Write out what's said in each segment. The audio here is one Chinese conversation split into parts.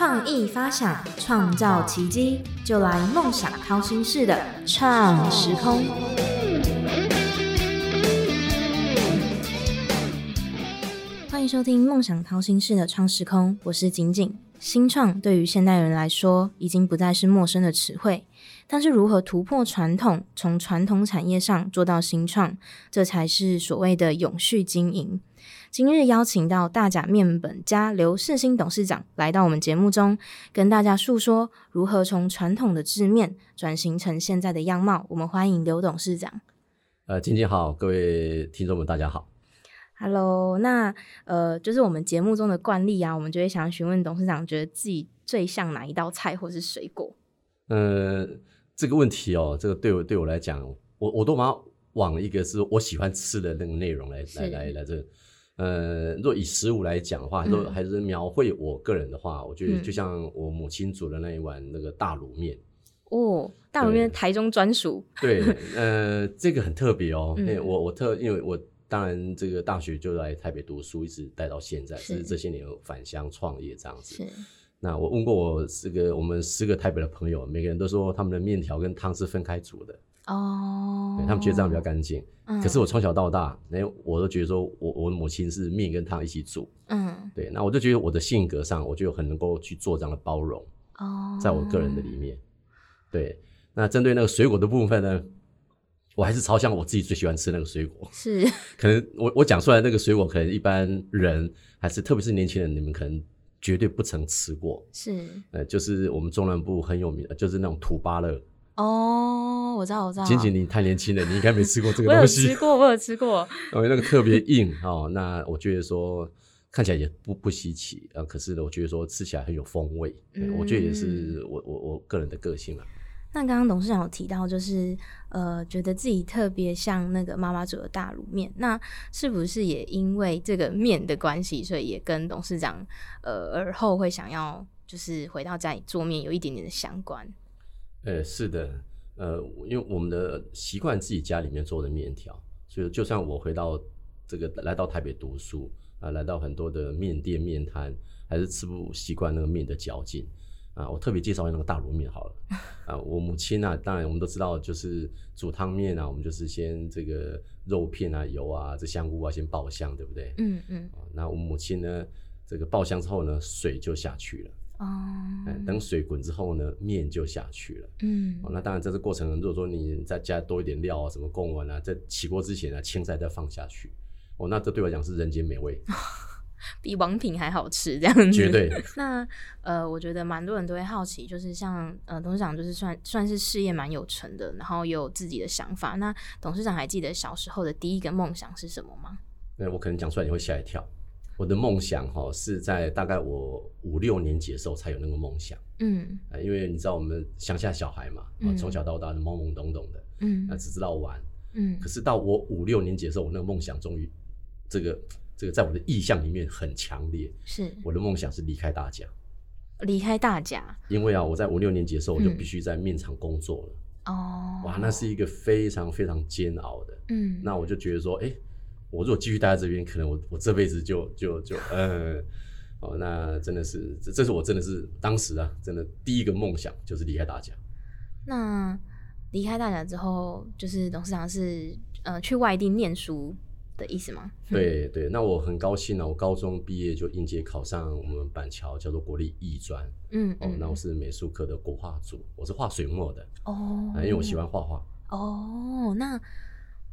创意发想，创造奇迹，就来梦想掏心式的创时空。欢迎收听《梦想掏心式的创时空》，我是景景。新创对于现代人来说，已经不再是陌生的词汇。但是，如何突破传统，从传统产业上做到新创，这才是所谓的永续经营。今日邀请到大甲面本家刘世新董事长来到我们节目中，跟大家诉说如何从传统的制面转型成现在的样貌。我们欢迎刘董事长。呃，晶晶好，各位听众们，大家好。Hello，那呃，就是我们节目中的惯例啊，我们就会想询问董事长，觉得自己最像哪一道菜或是水果？呃。这个问题哦，这个对我对我来讲，我我都把它往一个是我喜欢吃的那个内容来来来来这，呃，若以食物来讲的话，都还是描绘我个人的话，我觉得就像我母亲煮的那一碗那个大卤面哦，大卤面台中专属，对，呃，这个很特别哦，我我特因为我当然这个大学就来台北读书，一直待到现在，是这些年返乡创业这样子。那我问过我这个我们十个台北的朋友，每个人都说他们的面条跟汤是分开煮的哦，他们觉得这样比较干净。可是我从小到大，那我都觉得说我我的母亲是面跟汤一起煮。嗯，对，那我就觉得我的性格上，我就很能够去做这样的包容。哦，在我个人的里面，对。那针对那个水果的部分呢，我还是朝向我自己最喜欢吃那个水果。是，可能我我讲出来那个水果，可能一般人还是特别是年轻人，你们可能。绝对不曾吃过，是，呃，就是我们中南部很有名的，就是那种土巴乐。哦，我知道，我知道。仅仅你太年轻了，你应该没吃过这个 东西。我有吃过，我有吃过。因为那个特别硬哦，那我觉得说看起来也不不稀奇啊，可是呢，我觉得说吃起来很有风味，我觉得也是我我我个人的个性啊。那刚刚董事长有提到，就是呃，觉得自己特别像那个妈妈煮的大卤面，那是不是也因为这个面的关系，所以也跟董事长呃而后会想要就是回到家里做面有一点点的相关？呃，是的，呃，因为我们的习惯自己家里面做的面条，所以就算我回到这个来到台北读书啊，来到很多的面店面摊，还是吃不习惯那个面的嚼劲。啊，我特别介绍那个大卤面好了。啊，我母亲啊，当然我们都知道，就是煮汤面啊，我们就是先这个肉片啊、油啊、这香菇啊先爆香，对不对？嗯嗯。那我母亲呢，这个爆香之后呢，水就下去了。哦。等水滚之后呢，面就下去了。嗯。哦，那当然在这过程，如果说你再加多一点料啊，什么贡丸啊，在起锅之前啊，青菜再放下去。哦，那这对我讲是人间美味。比王品还好吃，这样子。绝对。那呃，我觉得蛮多人都会好奇，就是像呃，董事长就是算算是事业蛮有成的，然后有自己的想法。那董事长还记得小时候的第一个梦想是什么吗？那我可能讲出来你会吓一跳。我的梦想哈是在大概我五六年级的时候才有那个梦想。嗯。啊，因为你知道我们乡下小孩嘛，从小到大懵懵懂懂的，嗯，那只知道玩，嗯。可是到我五六年级的时候，我那个梦想终于这个。这个在我的意向里面很强烈，是。我的梦想是离开大家，离开大家，因为啊，我在五六年级的时候我就必须在面厂工作了，哦，哇，那是一个非常非常煎熬的，嗯，那我就觉得说，哎，我如果继续待在这边，可能我我这辈子就就就，嗯，哦，那真的是，这这是我真的是当时啊，真的第一个梦想就是离开大家。那离开大家之后，就是董事长是呃去外地念书。的意思吗？对对，那我很高兴啊！我高中毕业就应届考上我们板桥叫做国立艺专，嗯，哦，那我是美术科的国画组，我是画水墨的哦，因为我喜欢画画哦。那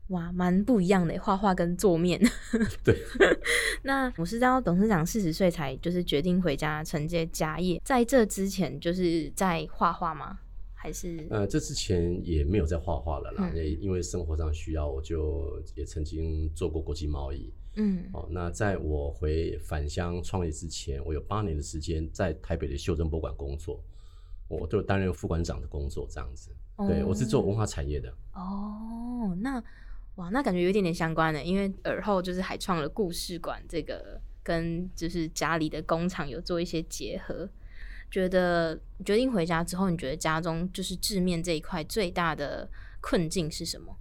哇，蛮不一样的，画画跟做面。对，那我是知道董事长四十岁才就是决定回家承接家业，在这之前就是在画画吗？还是呃，这之前也没有在画画了啦，也因为生活上需要，我就也曾经做过国际贸易。嗯，哦，那在我回返乡创业之前，我有八年的时间在台北的袖珍博物馆工作，我就担任副馆长的工作，这样子。对我是做文化产业的。哦，那哇，那感觉有点点相关的，因为尔后就是还创了故事馆，这个跟就是家里的工厂有做一些结合。觉得决定回家之后，你觉得家中就是制面这一块最大的困境是什么？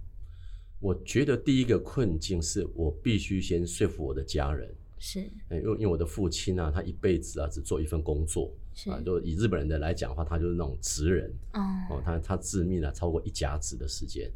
我觉得第一个困境是我必须先说服我的家人，是因为因为我的父亲啊，他一辈子啊只做一份工作是啊，就以日本人的来讲的话，他就是那种职人哦哦，他他致命了超过一甲子的时间，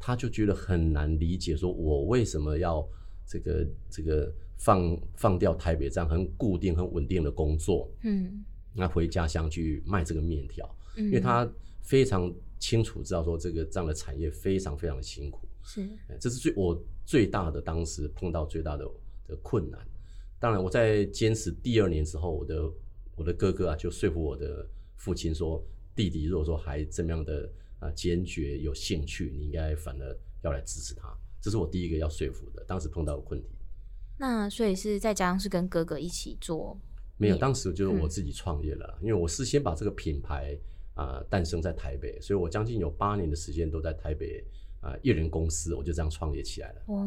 他就觉得很难理解，说我为什么要这个这个放放掉台北这样很固定很稳定的工作，嗯。那回家乡去卖这个面条，嗯，因为他非常清楚知道说这个这样的产业非常非常的辛苦，是。哎这是最我最大的当时碰到最大的的困难。当然，我在坚持第二年之后，我的我的哥哥啊就说服我的父亲说，弟弟如果说还这么样的啊坚决有兴趣，你应该反而要来支持他。这是我第一个要说服的，当时碰到的困题。那所以是再加上是跟哥哥一起做，没有，当时就是我自己创业了，因为我是先把这个品牌啊、诞生在台北，所以我将近有八年的时间都在台北啊、艺人公司，我就这样创业起来了。哦，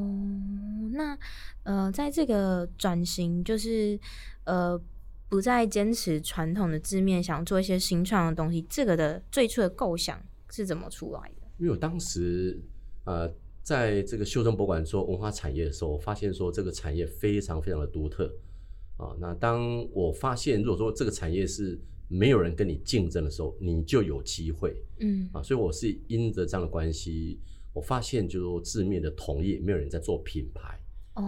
那呃，在这个转型，就是呃，不再坚持传统的字面，想做一些新创的东西，这个的最初的构想是怎么出来的？因为我当时呃，在这个修正博物馆做文化产业的时候，我发现说这个产业非常非常的独特啊。那当我发现如果说这个产业是没有人跟你竞争的时候，你就有机会嗯啊。所以我是因着这样的关系，我发现就是说字面的同业没有人在做品牌。哦，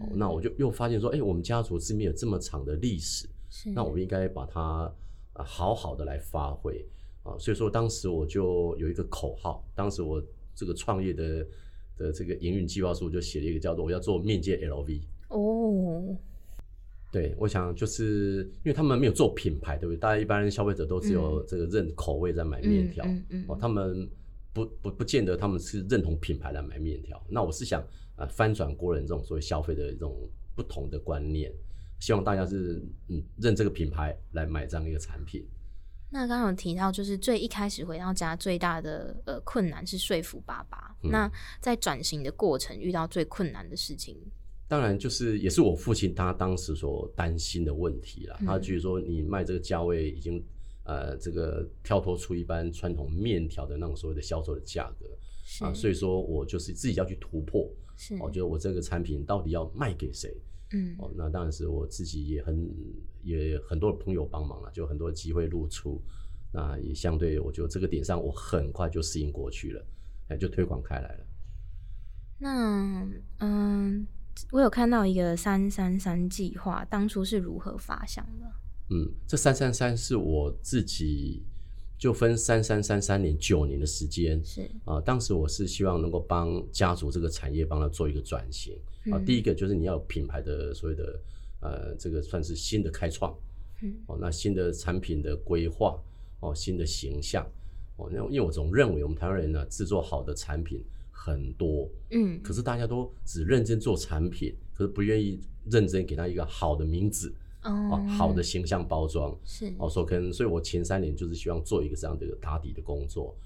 哦那我就又发现说，哎、我们家族字面有这么长的历史，是那我们应该把它啊好好的来发挥啊。所以说，当时我就有一个口号，当时我这个创业的的这个营运计划书就写了一个叫做“我要做面界 LV”。哦，对，我想就是因为他们没有做品牌，对不对？大家一般消费者都只有这个认口味在买面条，嗯嗯嗯哦，他们不不不见得他们是认同品牌来买面条。那我是想啊、呃翻转国人这种所谓消费的这种不同的观念，希望大家是嗯认这个品牌来买这样一个产品。那刚刚有提到，就是最一开始回到家最大的呃困难是说服爸爸。嗯那在转型的过程遇到最困难的事情，当然，就是也是我父亲他当时所担心的问题啦。嗯他觉得说你卖这个价位已经呃这个跳脱出一般传统面条的那种所谓的销售的价格是、啊，所以说我就是自己要去突破。是我觉得我这个产品到底要卖给谁？嗯哦，那当然是我自己也很也很多朋友帮忙了，就很多机会露出。那也相对，我觉得这个点上我很快就适应过去了，哎，就推广开来了。那嗯，我有看到一个三三三计划，当初是如何发想的？嗯，这三三三是我自己就分三三三三年九年的时间。是。啊、当时我是希望能够帮家族这个产业帮他做一个转型。啊、嗯。第一个就是你要有品牌的所谓的呃这个算是新的开创，嗯。哦，那新的产品的规划哦，新的形象。哦，那因为我总认为我们台湾人呢制作好的产品很多，嗯。可是大家都只认真做产品，可是不愿意认真给他一个好的名字哦哦，好的形象包装。是哦，所以可能，所以我前三年就是希望做一个这样的一个打底的工作。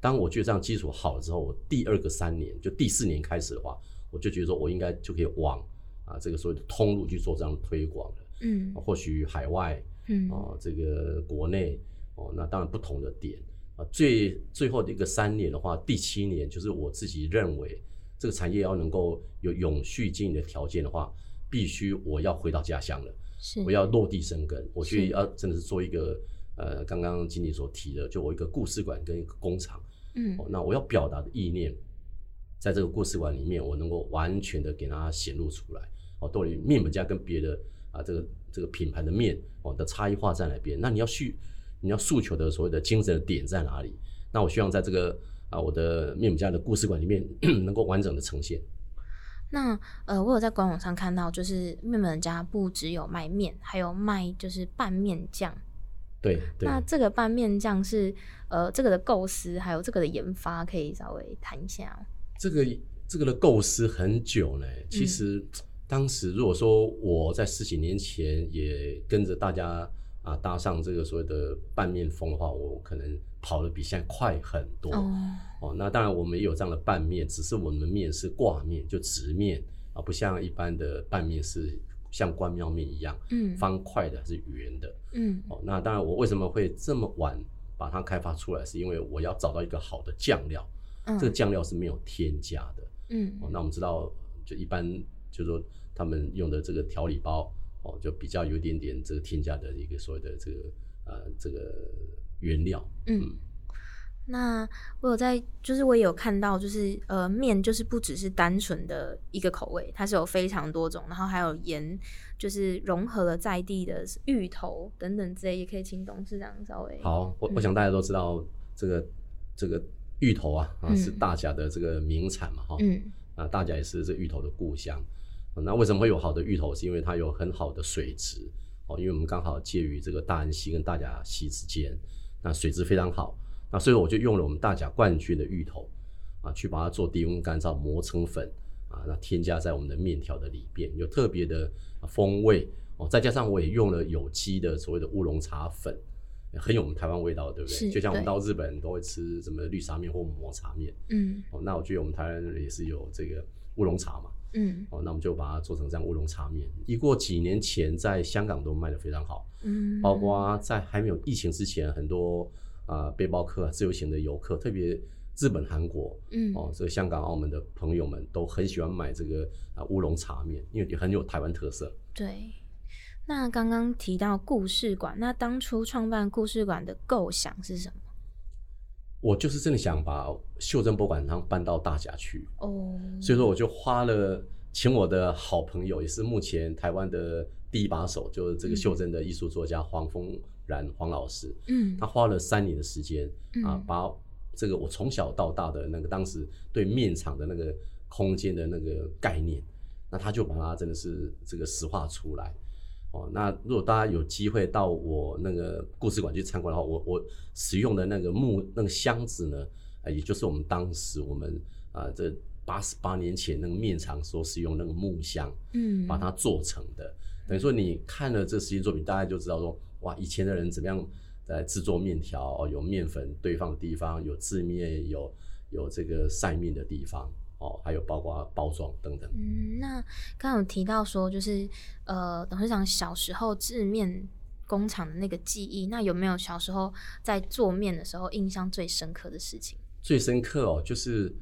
当我觉得这样基础好了之后，我第二个三年，就第四年开始的话，我就觉得说我应该就可以往啊这个所谓的通路去做这样的推广了。嗯或许海外嗯哦，这个国内哦，那当然不同的点啊。最最后的一个三年的话，第七年就是我自己认为这个产业要能够有永续经营的条件的话，必须我要回到家乡了。是我要落地生根，我去要真的是做一个呃，刚刚经理所提的，就我一个故事馆跟一个工厂，嗯哦，那我要表达的意念，在这个故事馆里面，我能够完全的给它显露出来，哦，到底面本家跟别的啊这个这个品牌的面哦的差异化在哪边？那你要去你要诉求的所谓的精神的点在哪里？那我希望在这个啊我的面本家的故事馆里面 能够完整的呈现。那呃，我有在官网上看到，就是面本家不只有卖面，还有卖就是拌面酱。对对。那这个拌面酱是呃这个的构思，还有这个的研发，可以稍微谈一下哦。这个这个的构思很久呢。其实、当时如果说我在十几年前也跟着大家啊搭上这个所谓的拌面风的话，我可能跑得比现在快很多。哦，哦，那当然我们也有这样的拌面，只是我们的面是挂面，就直面啊，不像一般的拌面是像关庙面一样嗯方块的还是圆的。嗯哦，那当然我为什么会这么晚把它开发出来，是因为我要找到一个好的酱料，嗯，这个酱料是没有添加的。嗯哦，那我们知道，就一般就是说他们用的这个调理包哦，就比较有一点点这个添加的一个所谓的这个呃这个原料。嗯，那我有在，就是我也有看到，就是呃面就是不只是单纯的一个口味，它是有非常多种，然后还有盐，就是融合了在地的芋头等等之类，也可以请董事长稍微。好，我我想大家都知道这个这个芋头啊啊是大甲的这个名产嘛哈，嗯啊大甲也是这芋头的故乡。那为什么会有好的芋头？是因为它有很好的水质哦，因为我们刚好介于这个大安溪跟大甲溪之间，那水质非常好。那所以我就用了我们大甲冠军的芋头啊，去把它做低温干燥磨成粉啊，那添加在我们的面条的里边，有特别的风味哦。再加上我也用了有机的所谓的乌龙茶粉，很有我们台湾味道，对不对？就像我们到日本都会吃什么绿茶面或抹茶面，嗯，哦，那我觉得我们台湾人也是有这个乌龙茶嘛，嗯，哦，那我们就把它做成这样乌龙茶面。一过几年前在香港都卖的非常好，嗯，包括在还没有疫情之前，很多。啊，背包客、自由行的游客，特别日本、韩国，嗯，哦，这个香港、澳门的朋友们都很喜欢买这个啊乌龙茶面，因为也很有台湾特色。对，那刚刚提到故事馆，那当初创办故事馆的构想是什么？我就是真的想把袖珍博物馆堂搬到大甲去。哦，所以说我就花了请我的好朋友，也是目前台湾的第一把手，就是这个袖珍的艺术作家黄峰。然黄老师，嗯，他花了三年的时间啊，把这个我从小到大的那个当时对面场的那个空间的那个概念，那他就把它真的是这个实化出来哦。那如果大家有机会到我那个故事馆去参观的话，我我使用的那个木那个箱子呢，啊，也就是我们当时我们啊这八十八年前那个面场所使用那个木箱，嗯，把它做成的。等于说你看了这实际作品，大家就知道说。哇，以前的人怎么样在制作面条？哦，有面粉堆放的地方，有制面，有有这个晒面的地方，哦，还有包括包装等等。嗯，那刚刚有提到说，就是呃，董事长小时候制面工厂的那个记忆，那有没有小时候在做面的时候印象最深刻的事情？最深刻哦，就是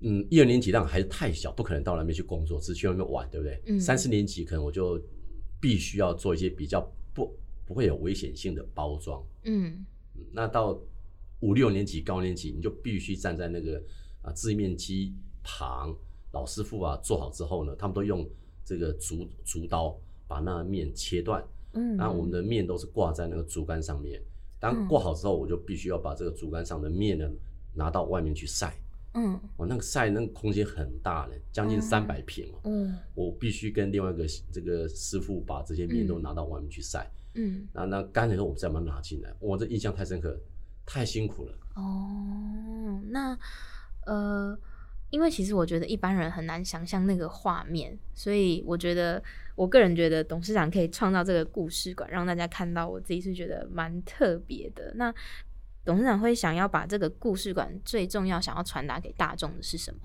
嗯，一二年级当然还是太小，不可能到那边去工作，只去那边玩，对不对？嗯。三四年级可能我就必须要做一些比较不。不会有危险性的包装，嗯，那到五六年级高年级，你就必须站在那个啊制面机旁，老师傅啊做好之后呢，他们都用这个竹竹刀把那面切断，嗯，然后我们的面都是挂在那个竹竿上面，当挂好之后，我就必须要把这个竹竿上的面呢拿到外面去晒，嗯，我那个晒那个空间很大嘞，将近三百平哦，嗯，我必须跟另外一个这个师傅把这些面都拿到外面去晒。嗯，那那干了以后，我们再把它拿进来。我这印象太深刻，太辛苦了。哦，那呃，因为其实我觉得一般人很难想象那个画面，所以我觉得我个人觉得董事长可以创造这个故事馆，让大家看到，我自己是觉得蛮特别的。那董事长会想要把这个故事馆最重要想要传达给大众的是什么？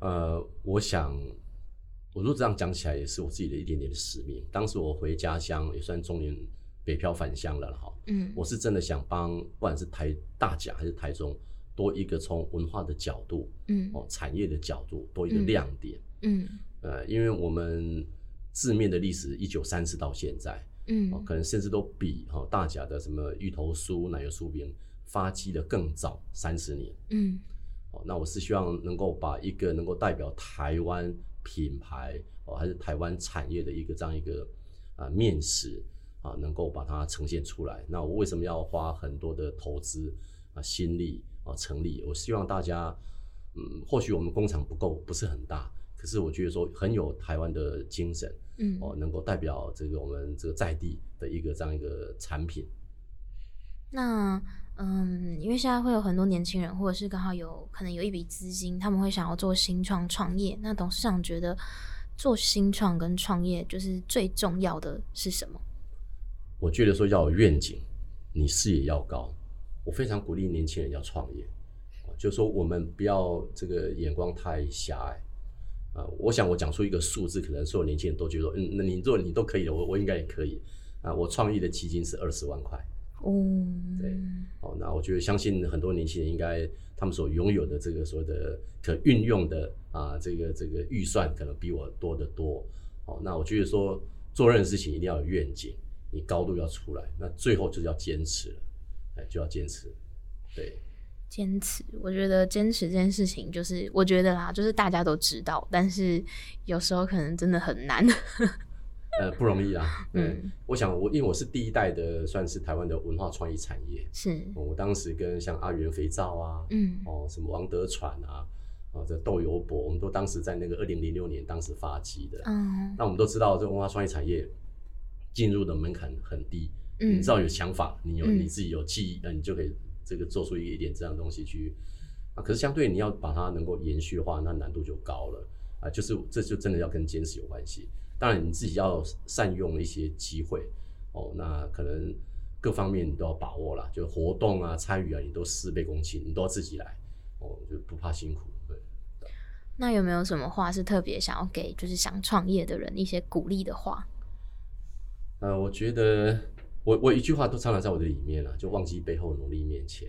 呃，我想。我如果这样讲起来，也是我自己的一点点的使命。当时我回家乡，也算中年北漂返乡了哈。嗯，我是真的想帮，不管是台大甲还是台中，多一个从文化的角度，嗯，哦，产业的角度多一个亮点。嗯，呃，因为我们字面的历史一九三四到现在，嗯，可能甚至都比哈大甲的什么芋头酥、奶油酥饼发迹的更早三十年。嗯，哦，那我是希望能够把一个能够代表台湾。品牌哦，还是台湾产业的一个这样一个啊面食啊，能够把它呈现出来。那我为什么要花很多的投资啊心力啊成立？我希望大家嗯，或许我们工厂不够，不是很大，可是我觉得说很有台湾的精神，嗯哦，能够代表这个我们这个在地的一个这样一个产品。那。嗯，因为现在会有很多年轻人，或者是刚好有可能有一笔资金，他们会想要做新创创业。那董事长觉得做新创跟创业，就是最重要的是什么？我觉得说要有愿景，你视野要高。我非常鼓励年轻人要创业，就是说我们不要这个眼光太狭隘啊。我想我讲出一个数字，可能所有年轻人都觉得，嗯，那你做你都可以的，我我应该也可以啊。我创业的基金是二十万块。哦，对，哦，那我觉得相信很多年轻人应该他们所拥有的这个所谓的可运用的啊，这个这个预算可能比我多得多哦，那我觉得说做任何事情一定要有愿景，你高度要出来，那最后就是要坚持了，哎，就要坚持，对。坚持，我觉得坚持这件事情，就是我觉得啦，就是大家都知道，但是有时候可能真的很难。呃，不容易啊。嗯，我想我因为我是第一代的，算是台湾的文化创意产业。是，我当时跟像阿元肥皂啊，嗯，哦，什么王德传啊，哦，这豆油博，我们都当时在那个二零零六年当时发迹的。嗯，那我们都知道，这文化创意产业进入的门槛很低。嗯，你知道有想法，你有你自己有记忆，那你就可以。这个做出一点这样东西去啊，可是相对你要把它能够延续的话，那难度就高了啊。就是这就真的要跟坚持有关系。当然你自己要善用一些机会哦，那可能各方面你都要把握了，就活动啊、参与啊，你都事倍功半，你都要自己来哦，就不怕辛苦。对。那有没有什么话是特别想要给就是想创业的人一些鼓励的话？呃，我觉得。我我一句话都常常在我的里面了，就忘记背后努力面前。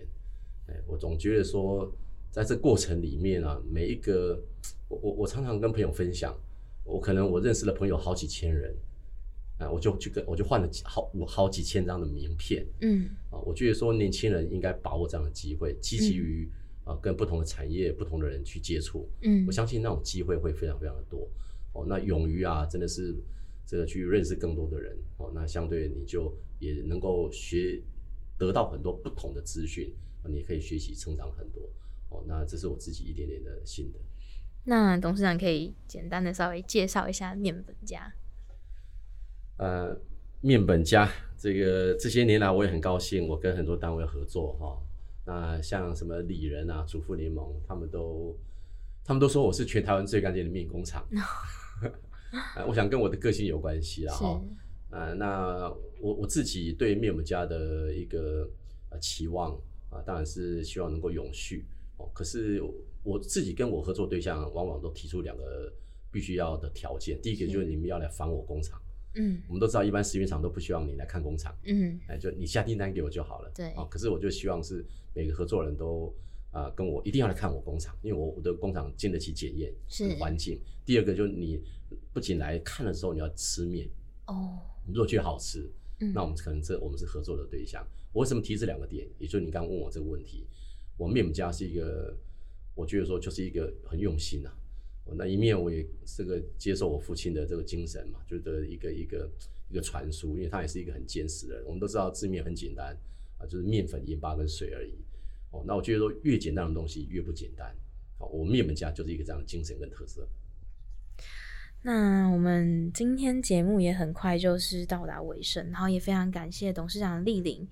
哎，我总觉得说，在这过程里面啊，每一个我我我常常跟朋友分享，我可能我认识的朋友好几千人，啊，我就去跟我就换了好五好几千张的名片。嗯，啊，我觉得说年轻人应该把握这样的机会，积极于啊跟不同的产业、不同的人去接触。嗯，我相信那种机会会非常非常的多。哦，那勇于啊，真的是这个去认识更多的人。哦，那相对你就。也能够学得到很多不同的资讯，你可以学习成长很多哦。那这是我自己一点点的心得。那董事长可以简单的稍微介绍一下面本家。呃，面本家这个这些年来我也很高兴，我跟很多单位合作哈。那像什么里仁啊、主妇联盟，他们都他们都说我是全台湾最干净的面工厂。我想跟我的个性有关系啦哈。啊，那我我自己对面膜家的一个呃期望啊，当然是希望能够永续哦。可是我自己跟我合作对象，往往都提出两个必须要的条件。第一个就是你们要来访我工厂，嗯，我们都知道一般食品厂都不希望你来看工厂，嗯，哎，就你下订单给我就好了，对，啊，可是我就希望是每个合作人都啊跟我一定要来看我工厂，因为我我的工厂经得起检验，是环境。第二个就是你不仅来看的时候你要吃面哦。如果觉得好吃，那我们可能这我们是合作的对象。我为什么提这两个点？也就是你刚刚问我这个问题，我面膜家是一个，我觉得说就是一个很用心呐。那一面我也这个接受我父亲的这个精神嘛，就的一个一个一个传输，因为他也是一个很坚实的人。我们都知道制面很简单啊，就是面粉、盐巴跟水而已。哦，那我觉得说越简单的东西越不简单。好，我们面门家就是一个这样的精神跟特色。那我们今天节目也很快就是到达尾声，然后也非常感谢董事长莅临。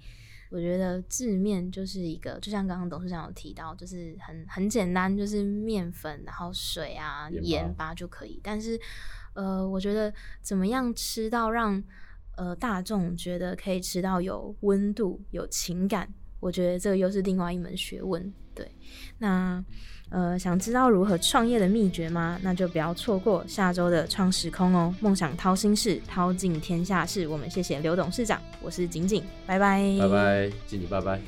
我觉得字面就是一个，就像刚刚董事长有提到，就是很很简单，就是面粉，然后水啊、盐巴就可以。但是，呃，我觉得怎么样吃到让呃大众觉得可以吃到有温度、有情感，我觉得这个又是另外一门学问。对，那。呃，想知道如何创业的秘诀吗？那就不要错过下周的创时空哦！梦想掏心事，掏尽天下事。我们谢谢刘董事长，我是景景，拜拜，拜拜，敬你，拜拜。